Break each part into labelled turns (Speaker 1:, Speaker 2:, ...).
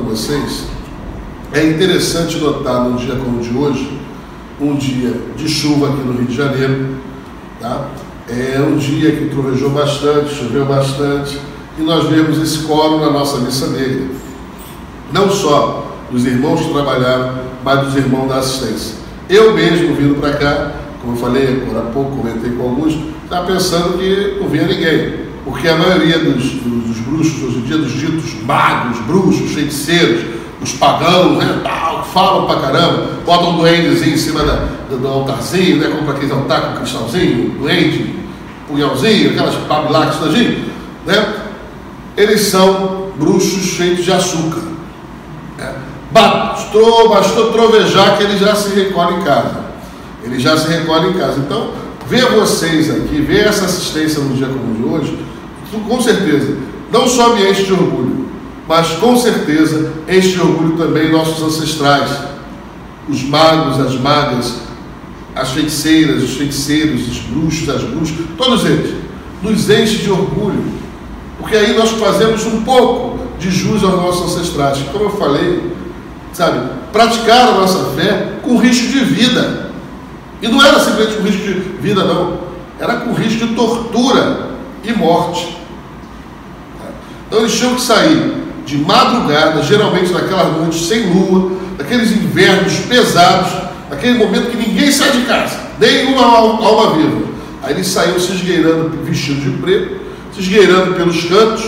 Speaker 1: vocês, é interessante notar num dia como o de hoje, um dia de chuva aqui no Rio de Janeiro, tá? É um dia que trovejou bastante, choveu bastante, e nós vemos esse coro na nossa missa negra. Não só dos irmãos que trabalharam, mas dos irmãos da assistência. Eu mesmo vindo para cá, como eu falei agora há pouco, comentei com alguns, estava pensando que não vinha ninguém. Porque a maioria dos, dos bruxos, hoje em dia, dos ditos magos, bruxos, feiticeiros, os pagãos, né, tal, falam pra caramba, botam um duendezinho em cima da, do, do altarzinho, né, como aqueles altar com cristalzinho, duende, punhalzinho, aquelas todinho, né? Eles são bruxos feitos de açúcar. Né? Bastou, bastou trovejar que ele já se recolhe em casa. Ele já se recolhe em casa. Então, ver vocês aqui, ver essa assistência no dia como de hoje, com certeza, não só me enche de orgulho, mas com certeza enche de orgulho também nossos ancestrais, os magos, as magas, as feiticeiras, os feiticeiros, os bruxos, as bruxas, todos eles, nos enche de orgulho, porque aí nós fazemos um pouco de jus aos nossos ancestrais, como eu falei, sabe, praticar a nossa fé com risco de vida. E não era simplesmente com risco de vida, não, era com risco de tortura e morte. Então eles tinham que sair de madrugada, geralmente naquelas noites sem lua, naqueles invernos pesados, aquele momento que ninguém sai de casa, nem uma alma viva. Aí eles saíam se esgueirando, vestidos de preto, se esgueirando pelos cantos,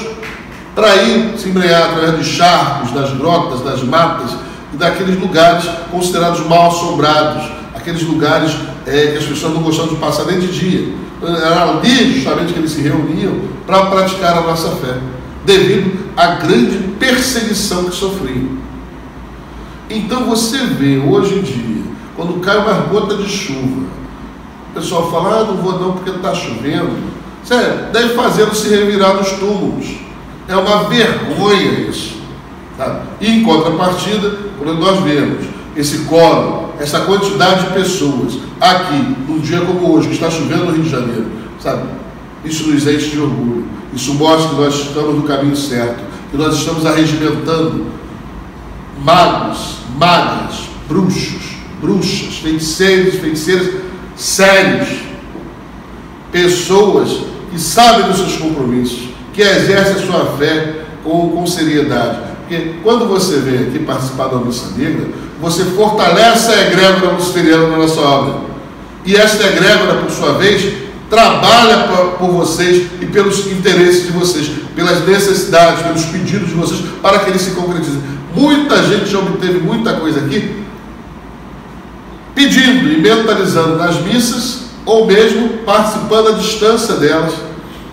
Speaker 1: para ir se embrear através de charcos, das grotas, das matas e daqueles lugares considerados mal assombrados, aqueles lugares é, que as pessoas não gostavam de passar nem de dia. Era ali justamente que eles se reuniam para praticar a nossa fé devido à grande perseguição que sofriam. Então você vê hoje em dia, quando cai uma gota de chuva, o pessoal fala, ah, não vou não porque está chovendo. Sério, deve fazê-lo se revirar nos túmulos. É uma vergonha isso. Tá? E em contrapartida, quando nós vemos esse coro, essa quantidade de pessoas aqui, num dia como hoje, que está chovendo no Rio de Janeiro, sabe? Isso nos enche de orgulho. Isso mostra que nós estamos no caminho certo, que nós estamos arregimentando magos, magas, bruxos, bruxas, feiticeiros feiticeiras sérios, pessoas que sabem dos seus compromissos, que exercem a sua fé com, com seriedade. Porque quando você vem aqui participar da missa negra, você fortalece a egrégora luciferiana na nossa obra. E esta egrégora, por sua vez, trabalha por vocês e pelos interesses de vocês, pelas necessidades, pelos pedidos de vocês, para que eles se concretizem. Muita gente já obteve muita coisa aqui, pedindo e mentalizando nas missas, ou mesmo participando à distância delas.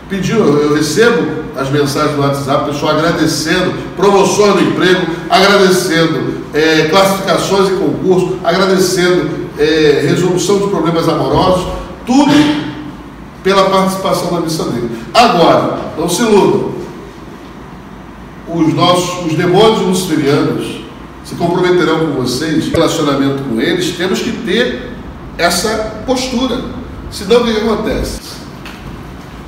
Speaker 1: Pediu, eu recebo as mensagens no WhatsApp, pessoal agradecendo promoções do emprego, agradecendo é, classificações em concurso, agradecendo é, resolução de problemas amorosos, tudo pela participação na missa negra. Agora, não se iludam, os nossos, os demônios luciferianos se comprometerão com vocês, relacionamento com eles, temos que ter essa postura. Senão o que, acontece?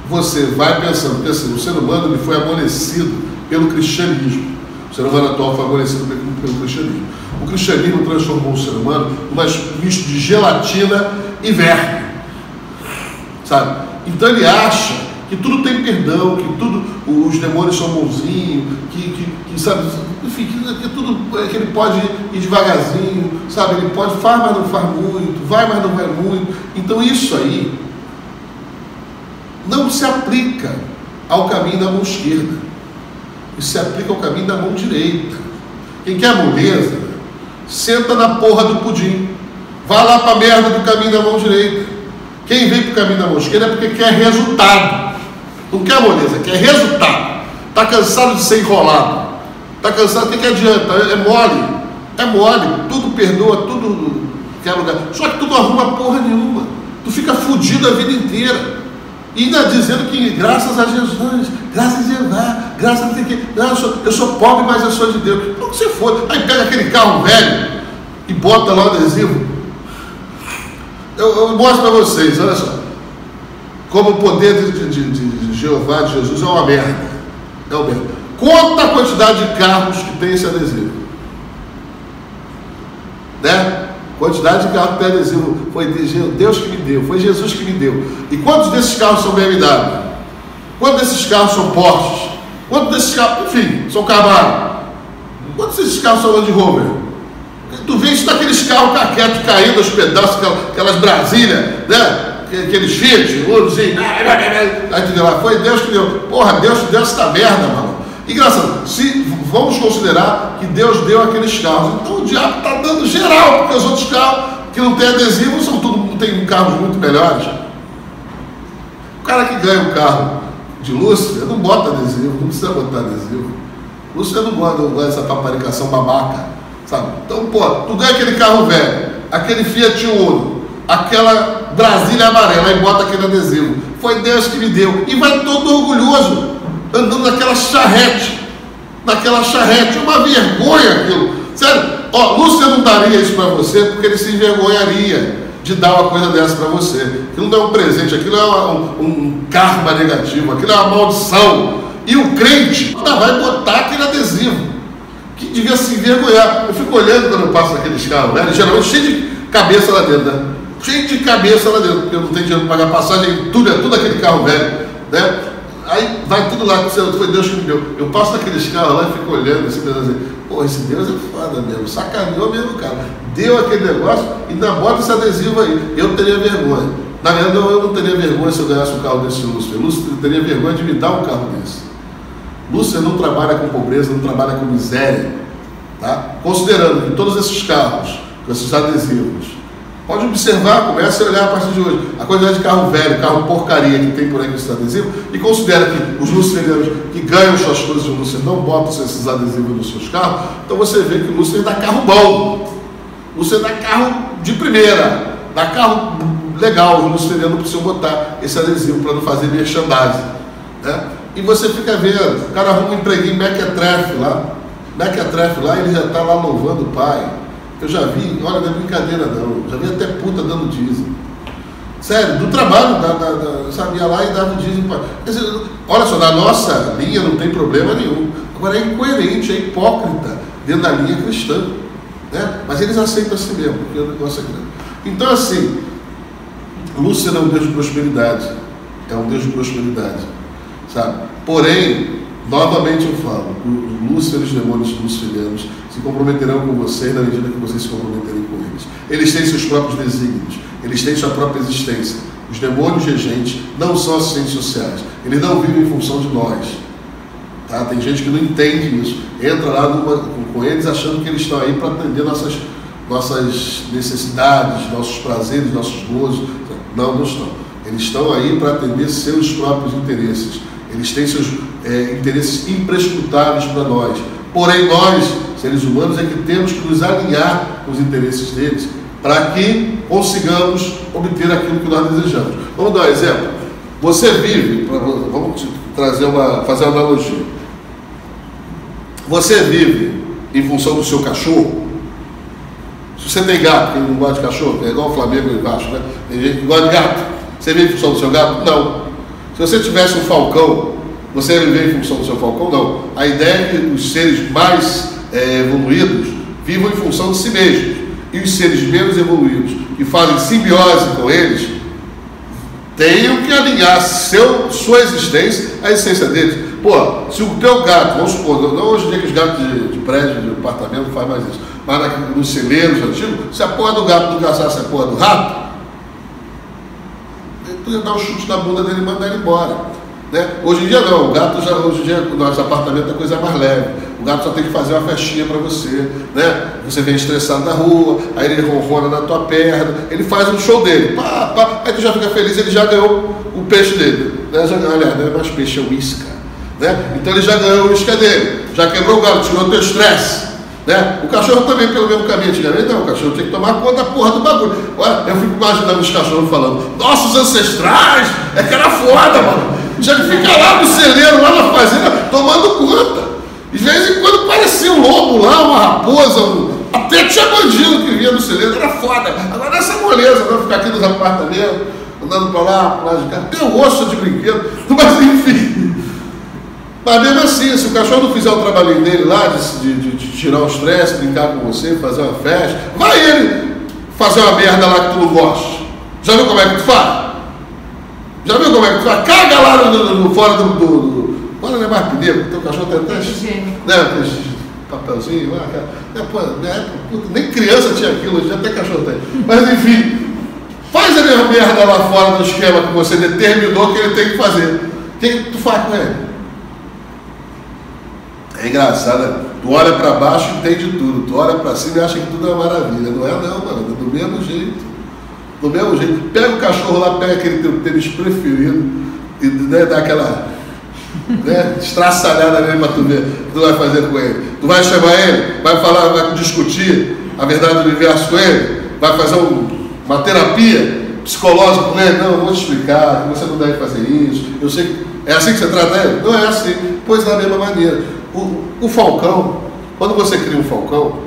Speaker 1: Você vai pensando, assim, o ser humano ele foi amolecido pelo cristianismo. O ser humano atual foi amolecido pelo, pelo cristianismo. O cristianismo transformou o ser humano num misto de gelatina e verme. Sabe? Então ele acha que tudo tem perdão, que tudo, os demônios são bonzinhos, que, que, que sabe, enfim, que, que, tudo que ele pode ir devagarzinho, sabe? Ele pode, faz, mas não faz muito, vai, mas não vai muito. Então isso aí não se aplica ao caminho da mão esquerda. Isso se aplica ao caminho da mão direita. Quem quer moleza, senta na porra do pudim. Vá lá para a merda do caminho da mão direita. Quem vem para o caminho da mão esquerda é porque quer resultado. Não quer moleza, quer resultado. Está cansado de ser enrolado. Está cansado, o que, que adianta? É mole. É mole. Tudo perdoa, tudo quer lugar. Só que tu não arruma porra nenhuma. Tu fica fudido a vida inteira. E ainda dizendo que graças a Jesus, graças a Jeová, graças a Deus, não, eu, sou, eu sou pobre, mas eu sou de Deus. Não que você for. Aí pega aquele carro velho e bota lá o adesivo. Eu, eu mostro para vocês, olha só. Como o poder de, de, de, Jeová, de Jesus, é uma merda. É uma merda. Conta a quantidade de carros que tem esse adesivo. Né? Quantidade de carros que tem adesivo. Foi Deus que me deu, foi Jesus que me deu. E quantos desses carros são BMW? Quantos desses carros são Porsches? Quantos desses carros, enfim, são Camaro? Quantos desses carros são Land Rover? Tu vê isso daqueles carros caquetos caindo aos pedaços, aquelas Brasília, né? Aqueles Fiat, ourozinho. Aí tu lá, foi Deus que deu. Porra, Deus deu essa merda, mano. Engraçado, se vamos considerar que Deus deu aqueles carros, então o diabo está dando geral, porque os outros carros que não tem adesivo são tudo, tem carros muito melhores. O cara que ganha um carro de Lúcia não bota adesivo, não precisa botar adesivo. Lúcia não gosta, não gosta dessa paparicação babaca, sabe? Então, pô, tu ganha aquele carro velho, aquele Fiat Uno, aquela Brasília amarela e bota aquele adesivo. Foi Deus que me deu. E vai todo orgulhoso, andando naquela charrete, naquela charrete, uma vergonha aquilo. Sério, ó, Lúcia não daria isso para você porque ele se envergonharia de dar uma coisa dessa para você. Aquilo não é um presente, aquilo é um, um karma negativo, aquilo é uma maldição. E o crente ainda vai botar aquele adesivo, que devia se envergonhar. Eu fico olhando quando eu passo naqueles carros, né? geralmente cheio de cabeça lá dentro, né? cheio de cabeça lá dentro, porque eu não tenho dinheiro para pagar passagem, tudo é tudo aquele carro velho. Né? Aí vai tudo lá, foi Deus que me deu. Eu passo naqueles carros lá e fico olhando assim, pensando assim, pô, esse Deus é foda mesmo, sacaneou mesmo, cara. Deu aquele negócio e ainda bota esse adesivo aí. Eu teria vergonha. Na verdade, eu não teria vergonha se eu ganhasse um carro desse Lúcio. Lúcio teria vergonha de me dar um carro desse. Lúcia não trabalha com pobreza, não trabalha com miséria. Tá? Considerando que todos esses carros, com esses adesivos, Pode observar, comece a olhar a partir de hoje a quantidade de carro velho, carro porcaria que tem por aí com esses adesivos e considera que os lucerianos que ganham suas coisas de Lúcia não botam esses adesivos nos seus carros, então você vê que o Lúcia dá carro bom. Lúcia dá carro de primeira, dá carro legal, os não precisam botar esse adesivo para não fazer merchandising. Né? E você fica vendo, o cara arruma um empreguinho Mequetrefe lá, Mequetrefe lá, ele já está lá louvando o pai eu já vi, olha, não é brincadeira não, já vi até puta dando dízimo. Sério, do trabalho, da, da, da, sabe, ia lá e dava o dízimo. Dizer, olha só, na nossa linha não tem problema nenhum. Agora é incoerente, é hipócrita dentro da linha cristã. Né? Mas eles aceitam assim mesmo, porque o negócio é grande. Então, assim, Lúcia é um Deus de prosperidade. É um Deus de prosperidade. Sabe? Porém, novamente eu falo, Lúcia e os demônios lucilianos se comprometerão com você na medida que vocês se comprometerem com eles. Eles têm seus próprios desígnios, eles têm sua própria existência. Os demônios regentes não são assistentes sociais, eles não vivem em função de nós. Tá? Tem gente que não entende isso, entra lá numa, com eles achando que eles estão aí para atender nossas, nossas necessidades, nossos prazeres, nossos gozos. Não, não estão. Eles estão aí para atender seus próprios interesses. Eles têm seus é, interesses imprescrutáveis para nós. Porém, nós seres humanos, é que temos que nos alinhar com os interesses deles para que consigamos obter aquilo que nós desejamos. Vamos dar um exemplo. Você vive, vamos trazer uma, fazer uma analogia. Você vive em função do seu cachorro. Se você tem gato, quem não gosta de cachorro, é igual o Flamengo e Vasco, né? Tem gente que gosta de gato. Você vive em função do seu gato? Não. Se você tivesse um falcão, você vive em função do seu falcão? Não. A ideia é que os seres mais é, evoluídos vivam em função de si mesmos. E os seres menos evoluídos, que fazem simbiose com eles, tenham que alinhar seu, sua existência à essência deles. Pô, se o teu gato, vamos supor, não hoje em dia que os gatos de, de prédio, de apartamento não fazem mais isso, mas nos celeiros antigos, se a porra do gato não caçasse a porra do rato, tu dar um chute na bunda dele e mandar ele embora. Né? Hoje em dia não, o gato já, hoje em dia, no nosso apartamento é coisa mais leve. O gato só tem que fazer uma festinha para você, né? Você vem estressado na rua, aí ele ronrona na tua perna, ele faz um show dele, pá, pá, aí tu já fica feliz, ele já ganhou o peixe dele. Né? Já, aliás, não é mais peixe, é uísca. Né? Então ele já ganhou o uísca dele, já quebrou o gato, tirou o teu estresse. Né? O cachorro também pelo mesmo caminho antigamente, não, o cachorro tem que tomar conta da porra do bagulho. Olha, eu fico imaginando os cachorros falando, nossos ancestrais, é que era foda, mano. Já fica lá no celeiro, lá na fazenda, tomando conta. De vez em quando parecia um lobo lá, uma raposa, um... até tinha bandido que vinha no celeiro, era foda. Agora essa moleza, não ficar aqui nos apartamentos, andando para lá, para lá de cá. Tem um osso de brinquedo, mas enfim. Mas mesmo assim, se o cachorro não fizer o trabalhinho dele lá, de, de, de tirar o estresse, brincar com você, fazer uma festa, vai ele fazer uma merda lá que tu não gosta. Já viu como é que tu faz? Já viu como é que tu faz? Caga lá no, no, no fora do, do, do. Agora não é mais pneu, teu cachorro tem até. Né, papelzinho lá, né, pô, né, puta, nem criança tinha aquilo, hoje até cachorro tem. Mas enfim, faz a mesma merda lá fora do esquema que você determinou que ele tem que fazer. O que, que tu faz com ele? É engraçado, né? tu olha para baixo e entende tudo, tu olha para cima e acha que tudo é uma maravilha. Não é não, mano, é do mesmo jeito. Do mesmo jeito, pega o cachorro lá, pega aquele teu tênis preferido e né, dá aquela né, estraçalhada nele para tu ver o que tu vai fazer com ele. Tu vai chamar ele, vai falar, vai discutir a verdade do universo com ele, vai fazer um, uma terapia psicológica com ele. Não, eu vou te explicar você não deve fazer isso. Eu sei que é assim que você trata ele? Não é assim. Pois da mesma maneira. O, o falcão, quando você cria um falcão,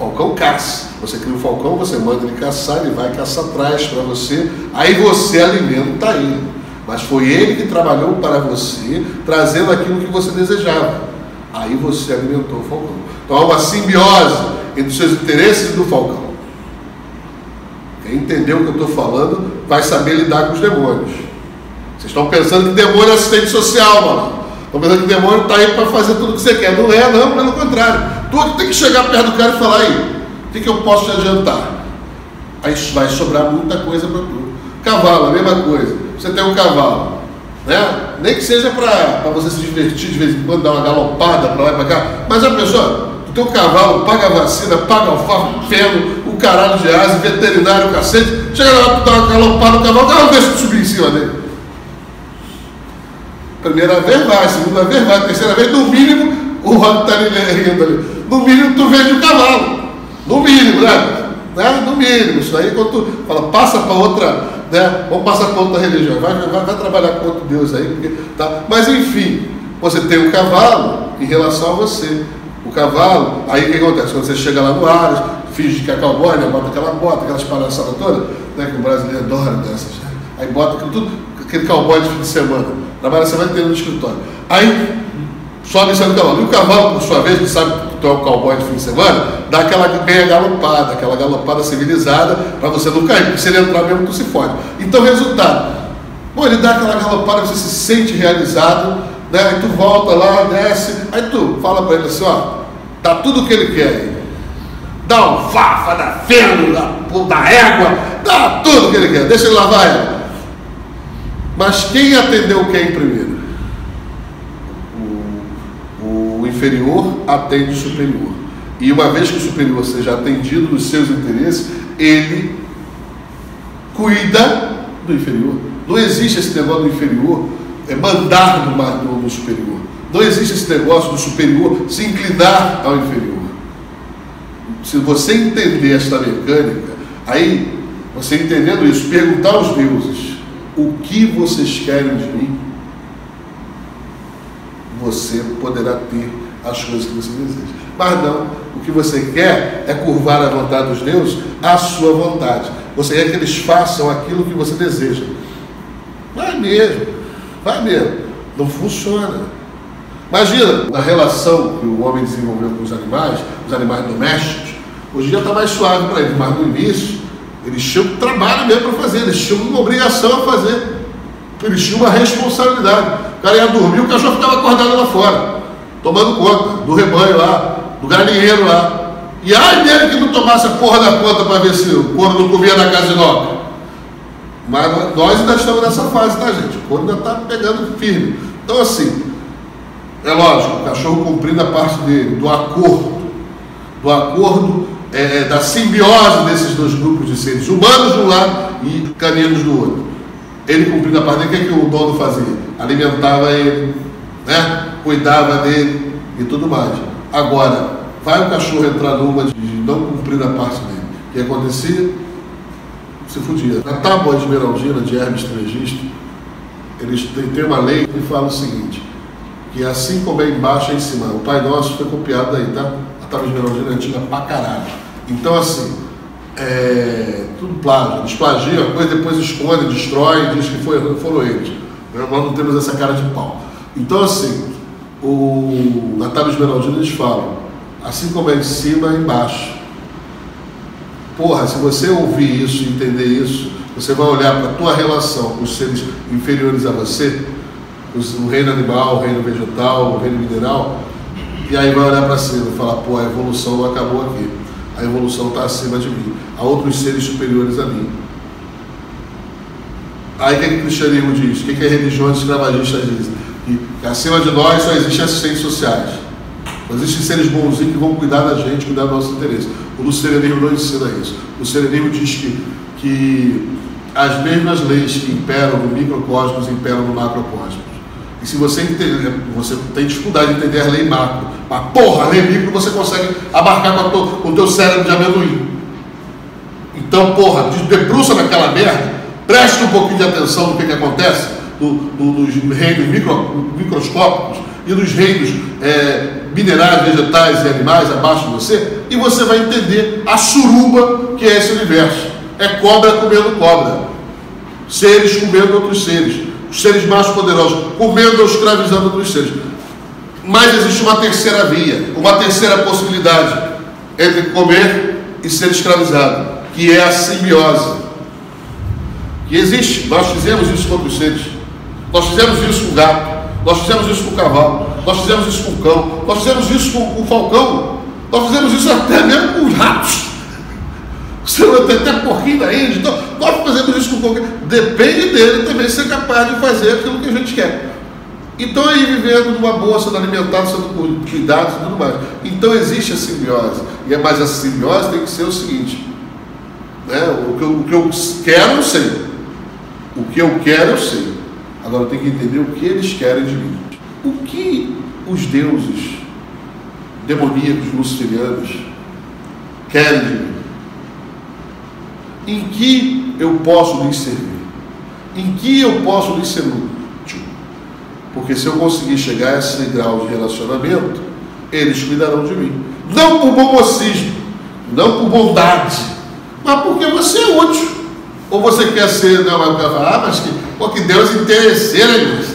Speaker 1: falcão caça. Você cria um falcão, você manda ele caçar, ele vai caçar atrás para você, aí você alimenta ele. Mas foi ele que trabalhou para você, trazendo aquilo que você desejava. Aí você alimentou o falcão. Então há uma simbiose entre os seus interesses e do falcão. Quem entendeu o que eu estou falando vai saber lidar com os demônios. Vocês estão pensando que demônio é assistente social, mano. Pensando que demônio está aí para fazer tudo o que você quer. Não é, não, pelo contrário. Tu tem que chegar perto do cara e falar aí, o que, que eu posso te adiantar? Aí vai sobrar muita coisa para tu. Cavalo, a mesma coisa. Você tem um cavalo, né? Nem que seja para você se divertir de vez em quando, dar uma galopada para lá e para cá. Mas a pessoa, tu tem um cavalo, paga a vacina, paga alfafa, feno, o caralho de asa, veterinário, cacete. Chega lá, tu dá uma galopada no cavalo, o cavalo deixa tu subir em cima dele. Primeira vez vai, segunda vez vai, terceira vez, no mínimo, o Rob está rindo ali. No mínimo, tu vende o cavalo. No mínimo, né? né? No mínimo. Isso aí, quando tu fala, passa para outra, né? Vamos passar para outra religião. Vai, vai, vai trabalhar com outro Deus aí. Porque, tá? Mas, enfim, você tem um cavalo em relação a você. O cavalo, aí o que acontece? Quando você chega lá no ar, finge que é cowboy, né? bota aquela bota, aquelas palhaçadas todas, né? que o brasileiro adora dessas. Aí bota tudo, aquele cowboy de fim de semana. Trabalha a semana inteira no escritório. Aí sobe em cavalo. E o cavalo, por sua vez, que sabe que tu é um cowboy de fim de semana, dá aquela meia galopada, aquela galopada civilizada, para você não cair, porque se ele entrar mesmo, tu se fode. Então, resultado. Bom, ele dá aquela galopada, você se sente realizado, né? Aí tu volta lá, desce, aí tu fala para ele assim, ó, tá tudo o que ele quer Dá um fafa, dá feno, dá, dá égua, dá tudo o que ele quer, deixa ele lavar ela. Mas quem atendeu quem primeiro? O, o inferior atende o superior. E uma vez que o superior seja atendido nos seus interesses, ele cuida do inferior. Não existe esse negócio do inferior é mandar no, no superior. Não existe esse negócio do superior se inclinar ao inferior. Se você entender esta mecânica, aí você entendendo isso, perguntar aos deuses: o que vocês querem de mim? Você poderá ter as coisas que você deseja. Mas não, o que você quer é curvar a vontade dos deuses à sua vontade. Você quer que eles façam aquilo que você deseja. Vai mesmo, vai mesmo. Não funciona. Imagina a relação que o homem desenvolveu com os animais, os animais domésticos. Hoje em dia está mais suave para eles, mas no início eles tinham trabalho mesmo para fazer, eles tinham uma obrigação a fazer. Eles tinham uma responsabilidade. O cara ia dormir, o cachorro ficava acordado lá fora, tomando conta do rebanho lá, do galinheiro lá. E ai dele que não tomasse a porra da conta para ver se o corno não comia na casa de noca. Mas nós ainda estamos nessa fase, tá, gente? O corno ainda está pegando firme. Então, assim, é lógico, o cachorro cumprindo a parte dele, do acordo, do acordo é, da simbiose desses dois grupos de seres, humanos de um lado e caninos do outro. Ele cumprindo a parte dele, o que, é que o dono fazia? Alimentava ele, né? cuidava dele e tudo mais. Agora, vai o cachorro entrar numa de não cumprir a parte dele. O que acontecia? Se fudia. Na tábua de Esmeraldina de Hermes Trismegisto, eles têm uma lei que fala o seguinte, que assim como é embaixo é em cima. O Pai Nosso foi copiado daí, tá? Tábua de Esmeraldina é antiga pra caralho. Então, assim, é, tudo plágio. Eles plagiam a coisa, depois escondem, destroem, diz que foi, foram eles. Nós não temos essa cara de pau. Então, assim, o, na Tábua Esmeraldina eles falam, assim como é em cima, é embaixo. Porra, se você ouvir isso e entender isso, você vai olhar para a tua relação com os seres inferiores a você, o reino animal, o reino vegetal, o reino mineral, e aí vai olhar para cima e falar, pô, a evolução não acabou aqui. A evolução está acima de mim. Há outros seres superiores a mim. Aí o que, é que o cristianismo diz? O que, é que as religiões escravagistas dizem? Que acima de nós só existem assistentes sociais. Só existem seres bonzinhos que vão cuidar da gente, cuidar do nosso interesse. O luceranismo não ensina isso. O luceranismo diz que, que as mesmas leis que imperam no microcosmos imperam no macrocosmos. E se você entender, você tem dificuldade de entender a lei macro, mas porra, a lei micro você consegue abarcar com, com o teu cérebro de amendoim. Então, porra, debruça naquela merda, preste um pouquinho de atenção no que, que acontece do, do, dos reinos micro, microscópicos e dos reinos é, minerais, vegetais e animais abaixo de você, e você vai entender a suruba que é esse universo. É cobra comendo cobra, seres comendo outros seres os seres mais poderosos, comendo ou escravizando outros seres. Mas existe uma terceira via, uma terceira possibilidade entre comer e ser escravizado, que é a simbiose. Que existe, nós fizemos isso com outros seres. Nós fizemos isso com o gato, nós fizemos isso com o cavalo, nós fizemos isso com o cão, nós fizemos isso com o falcão, nós fizemos isso até mesmo com os ratos. Você não tem até porquinho da Índia. Então, nós fazemos isso com qualquer. Depende dele também ser capaz de fazer aquilo que a gente quer. Então aí vivendo numa boa, sendo alimentado, sendo cuidado e tudo mais. Então existe a simbiose. E é mais a simbiose tem que ser o seguinte. Né? O, que eu, o que eu quero eu sei. O que eu quero eu sei. Agora eu tenho que entender o que eles querem de mim. O que os deuses demoníacos luciferianos querem de mim? Em que eu posso lhes servir? Em que eu posso lhes ser útil? Porque se eu conseguir chegar a esse grau de relacionamento, eles cuidarão de mim. Não por bomocismo, não por bondade, mas porque você é útil. Ou você quer ser, não, vai falar, ah, mas que, pô, que Deus Deus?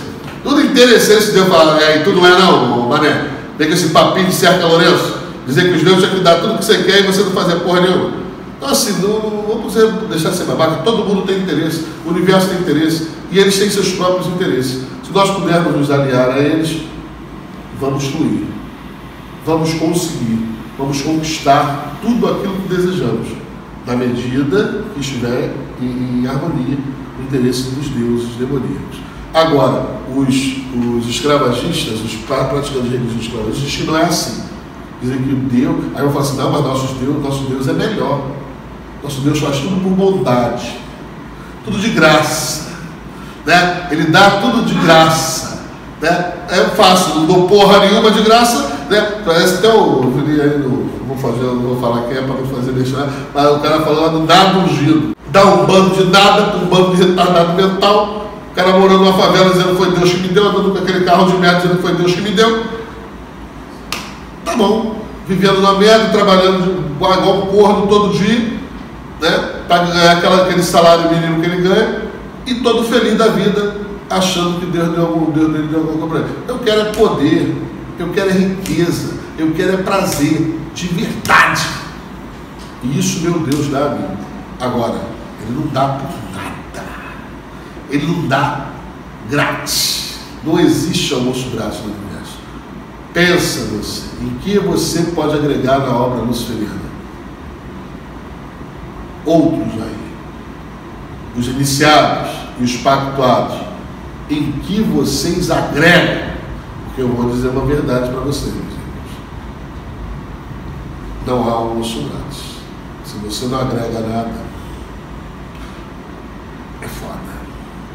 Speaker 1: Tudo interesseiro se Deus fala, é, e tu não é não, mané. Pega esse papinho de cerca Lourenço, dizer que os deuses vão cuidar tudo que você quer e você não fazer porra nenhuma. Então, assim, não, vamos deixar de ser babaca, todo mundo tem interesse, o universo tem interesse e eles têm seus próprios interesses. Se nós pudermos nos aliar a eles, vamos fluir, vamos conseguir, vamos conquistar tudo aquilo que desejamos, na medida que estiver em, em harmonia com o interesse dos deuses demoníacos. Agora, os, os escravagistas, os praticantes de religião que não é assim. Dizem que o Deus, aí eu falo assim, não, mas nosso Deus, nosso Deus é melhor. Nosso Deus faz tudo por bondade, tudo de graça. Né? Ele dá tudo de graça. Né? É fácil, não dou porra nenhuma de graça. Né? Parece até o. aí no, vou, fazer, não vou falar quem é para não fazer deixar, mas o cara falou do nada ungido. Dá um bando de nada para um bando de retardado mental. O cara morando numa favela dizendo foi Deus que me deu, andando com aquele carro de merda dizendo foi Deus que me deu. Tá bom. Vivendo na merda, trabalhando igual porra todo dia né, para ganhar aquela, aquele salário mínimo que ele ganha, e todo feliz da vida, achando que Deus deu algum, Deus deu alguma coisa para ele. Eu quero é poder, eu quero é riqueza, eu quero é prazer, de verdade. E isso meu Deus dá a mim. Agora, ele não dá por nada. Ele não dá grátis. Não existe almoço grátis no universo. Pensa você, em que você pode agregar na obra luciferiana outros aí, os iniciados e os pactuados, em que vocês agregam, porque eu vou dizer uma verdade para vocês. Não há almoço grátis. Se você não agrega nada, é foda.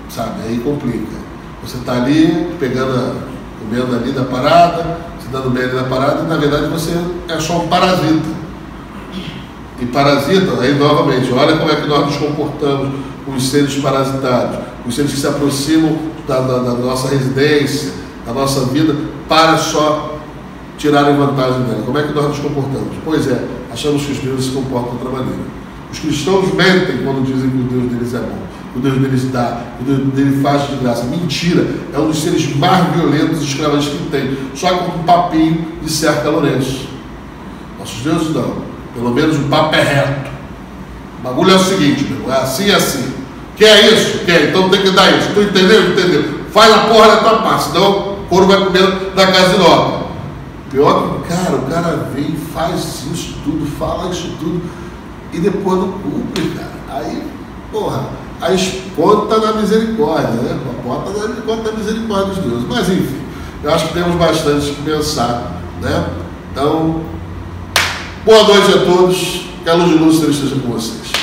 Speaker 1: Sabe? Aí complica. Você está ali, pegando, comendo ali da parada, se dando bem ali da parada, e na verdade você é só um parasita e parasitam, aí novamente, olha como é que nós nos comportamos com os seres parasitados, os seres que se aproximam da, da, da nossa residência, da nossa vida, para só tirarem vantagem dela. Como é que nós nos comportamos? Pois é, achamos que os deuses se comportam de outra maneira. Os cristãos mentem quando dizem que o Deus deles é bom. que o Deus deles dá, que o Deus dele faz de graça. Mentira, é um dos seres mais violentos e escravagistas que tem, só com um papinho de cerca Lourenço. Nossos deuses não, pelo menos o papo é reto. O bagulho é o seguinte, meu, é assim e assim. Quer isso? Quer, então tem que dar isso. Tu entendeu? Entendeu? Faz a porra da tua parte, senão o couro vai comer na casa de Noca. Pior que, cara, o cara vem faz isso tudo, fala isso tudo e depois não cumpre, cara. Aí, porra, a esponta na misericórdia, né? A porta da conta da misericórdia de Deus. Mas enfim, eu acho que temos bastante que pensar, né? Então, boa noite a todos, que a luz luz esteja com vocês.